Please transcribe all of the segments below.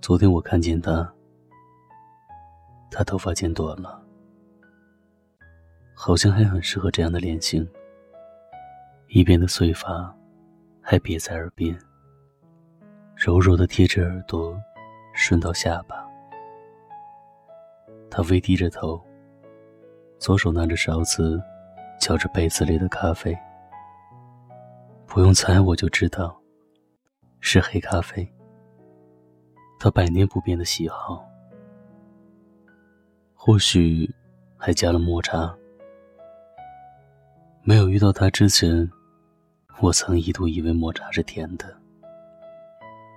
昨天我看见他，他头发剪短了，好像还很适合这样的脸型。一边的碎发还别在耳边，柔柔的贴着耳朵，顺到下巴。他微低着头，左手拿着勺子，搅着杯子里的咖啡。不用猜，我就知道，是黑咖啡。他百年不变的喜好，或许还加了抹茶。没有遇到他之前，我曾一度以为抹茶是甜的，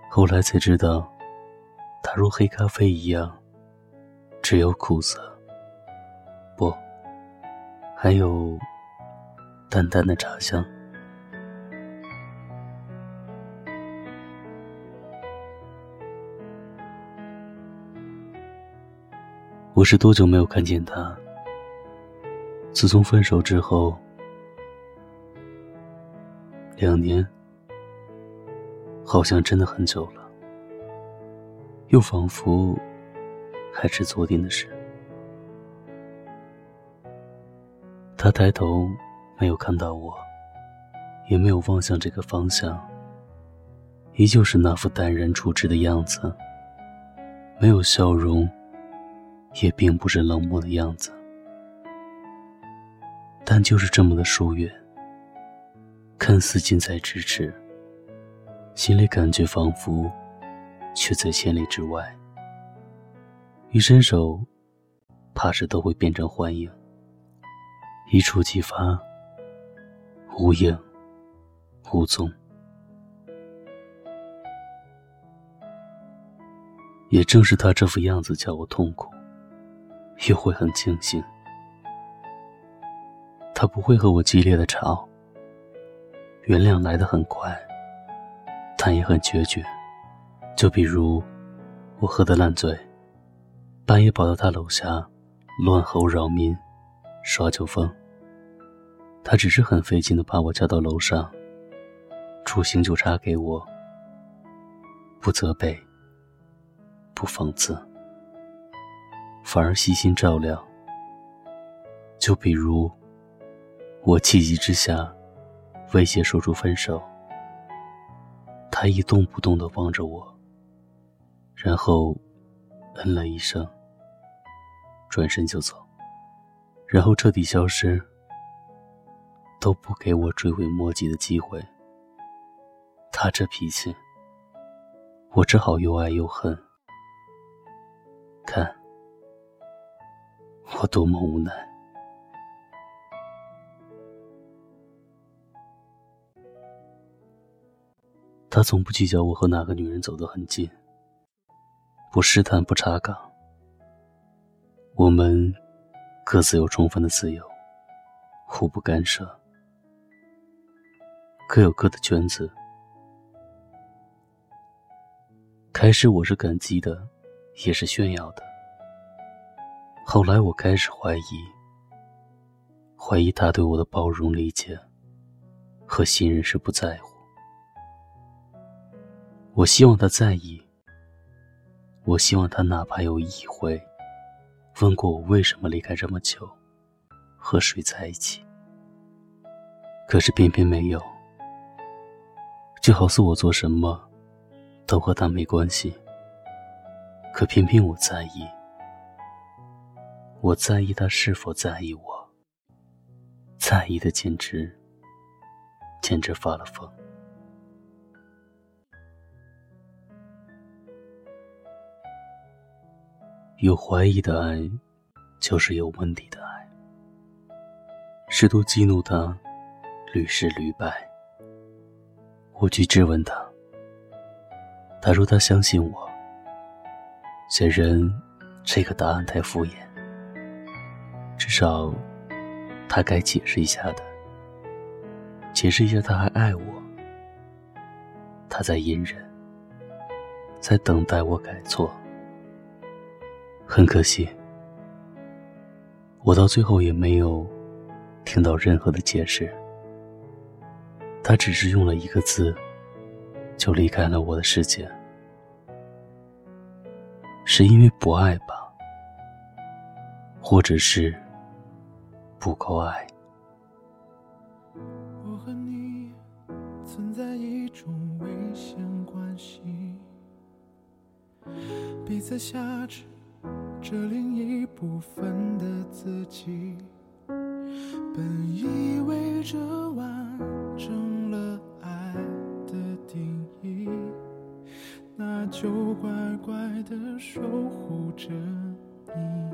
后来才知道，它如黑咖啡一样。只有苦涩，不，还有淡淡的茶香。我是多久没有看见他？自从分手之后，两年，好像真的很久了，又仿佛……还是昨天的事。他抬头，没有看到我，也没有望向这个方向，依旧是那副淡然处之的样子，没有笑容，也并不是冷漠的样子，但就是这么的疏远，看似近在咫尺，心里感觉仿佛却在千里之外。一伸手，怕是都会变成幻影；一触即发，无影无踪。也正是他这副样子，叫我痛苦，又会很庆幸。他不会和我激烈的吵，原谅来的很快，但也很决绝。就比如，我喝得烂醉。半夜跑到他楼下，乱吼扰民，耍酒疯。他只是很费劲的把我叫到楼上，煮醒酒茶给我，不责备，不讽刺，反而细心照料。就比如，我气急之下，威胁说出分手，他一动不动的望着我，然后，嗯了一声。转身就走，然后彻底消失，都不给我追悔莫及的机会。他这脾气，我只好又爱又恨。看，我多么无奈。他从不计较我和哪个女人走得很近，不试探，不查岗。我们各自有充分的自由，互不干涉，各有各的圈子。开始我是感激的，也是炫耀的。后来我开始怀疑，怀疑他对我的包容、理解和信任是不在乎。我希望他在意，我希望他哪怕有一回。问过我为什么离开这么久，和谁在一起？可是偏偏没有，就好似我做什么，都和他没关系。可偏偏我在意，我在意他是否在意我，在意的简直，简直发了疯。有怀疑的爱，就是有问题的爱。试图激怒他，屡试屡败。我去质问他，他说他相信我。显然，这个答案太敷衍。至少，他该解释一下的。解释一下，他还爱我。他在隐忍，在等待我改错。很可惜，我到最后也没有听到任何的解释。他只是用了一个字，就离开了我的世界。是因为不爱吧，或者是不够爱。我和你存在一种危险关系，彼此挟持着另一部分的自己，本以为这完整了爱的定义，那就乖乖的守护着你，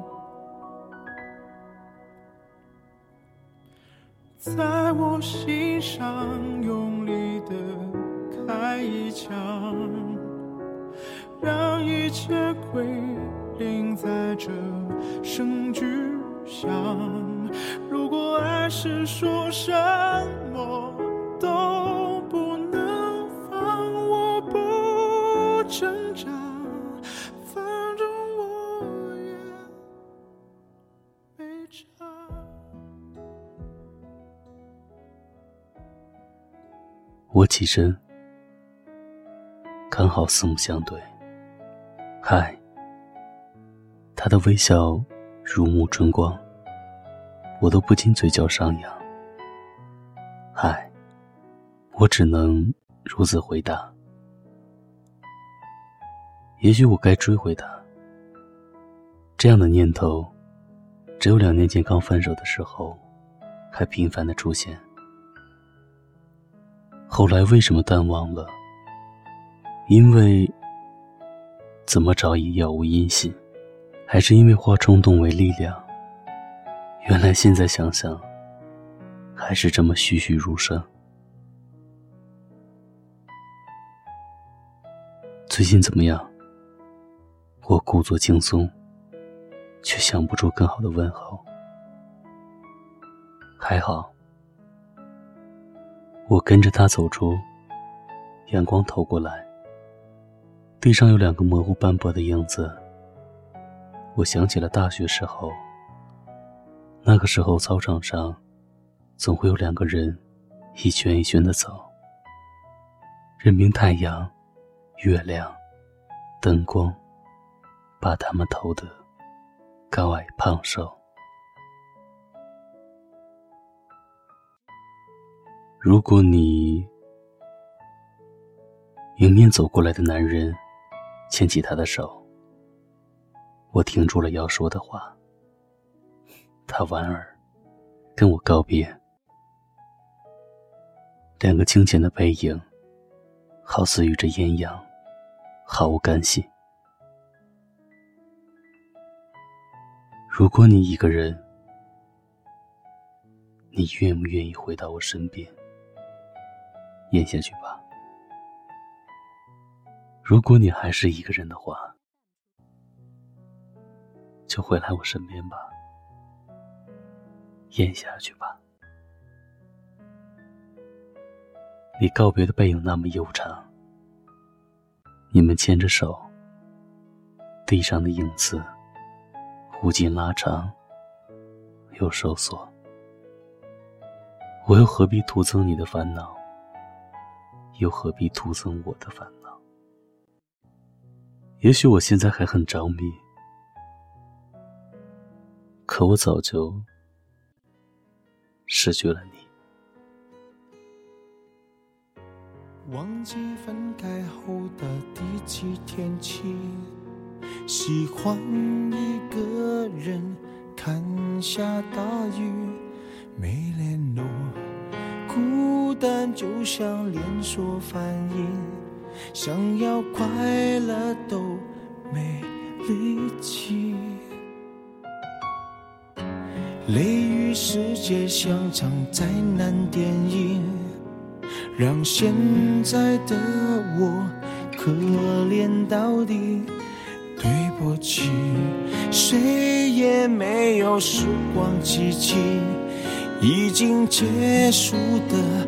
在我心上用力的开一枪，让一切归零在这声巨响。如果爱是说什么都我起身，刚好四目相对。嗨，他的微笑如沐春光，我都不禁嘴角上扬。嗨，我只能如此回答。也许我该追回他。这样的念头，只有两年前刚分手的时候，还频繁的出现。后来为什么淡忘了？因为怎么找也杳无音信，还是因为化冲动为力量？原来现在想想，还是这么栩栩如生。最近怎么样？我故作轻松，却想不出更好的问候。还好。我跟着他走出，阳光透过来，地上有两个模糊斑驳的影子。我想起了大学时候，那个时候操场上总会有两个人一圈一圈的走，任凭太阳、月亮、灯光把他们投得高矮胖瘦。如果你迎面走过来的男人牵起他的手，我停住了要说的话。他莞尔跟我告别，两个清浅的背影，好似与这艳阳，毫无干系。如果你一个人，你愿不愿意回到我身边？咽下去吧。如果你还是一个人的话，就回来我身边吧。咽下去吧。你告别的背影那么悠长，你们牵着手，地上的影子无尽拉长，又收缩。我又何必徒增你的烦恼？又何必徒增我的烦恼？也许我现在还很着迷，可我早就失去了你。忘记分开后的第几天起，喜欢一个人看下大雨，没联络。但就像连锁反应，想要快乐都没力气。雷雨世界像场灾难电影，让现在的我可怜到底。对不起，谁也没有时光机器，已经结束的，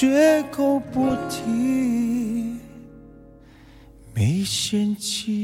绝口不提，没嫌弃。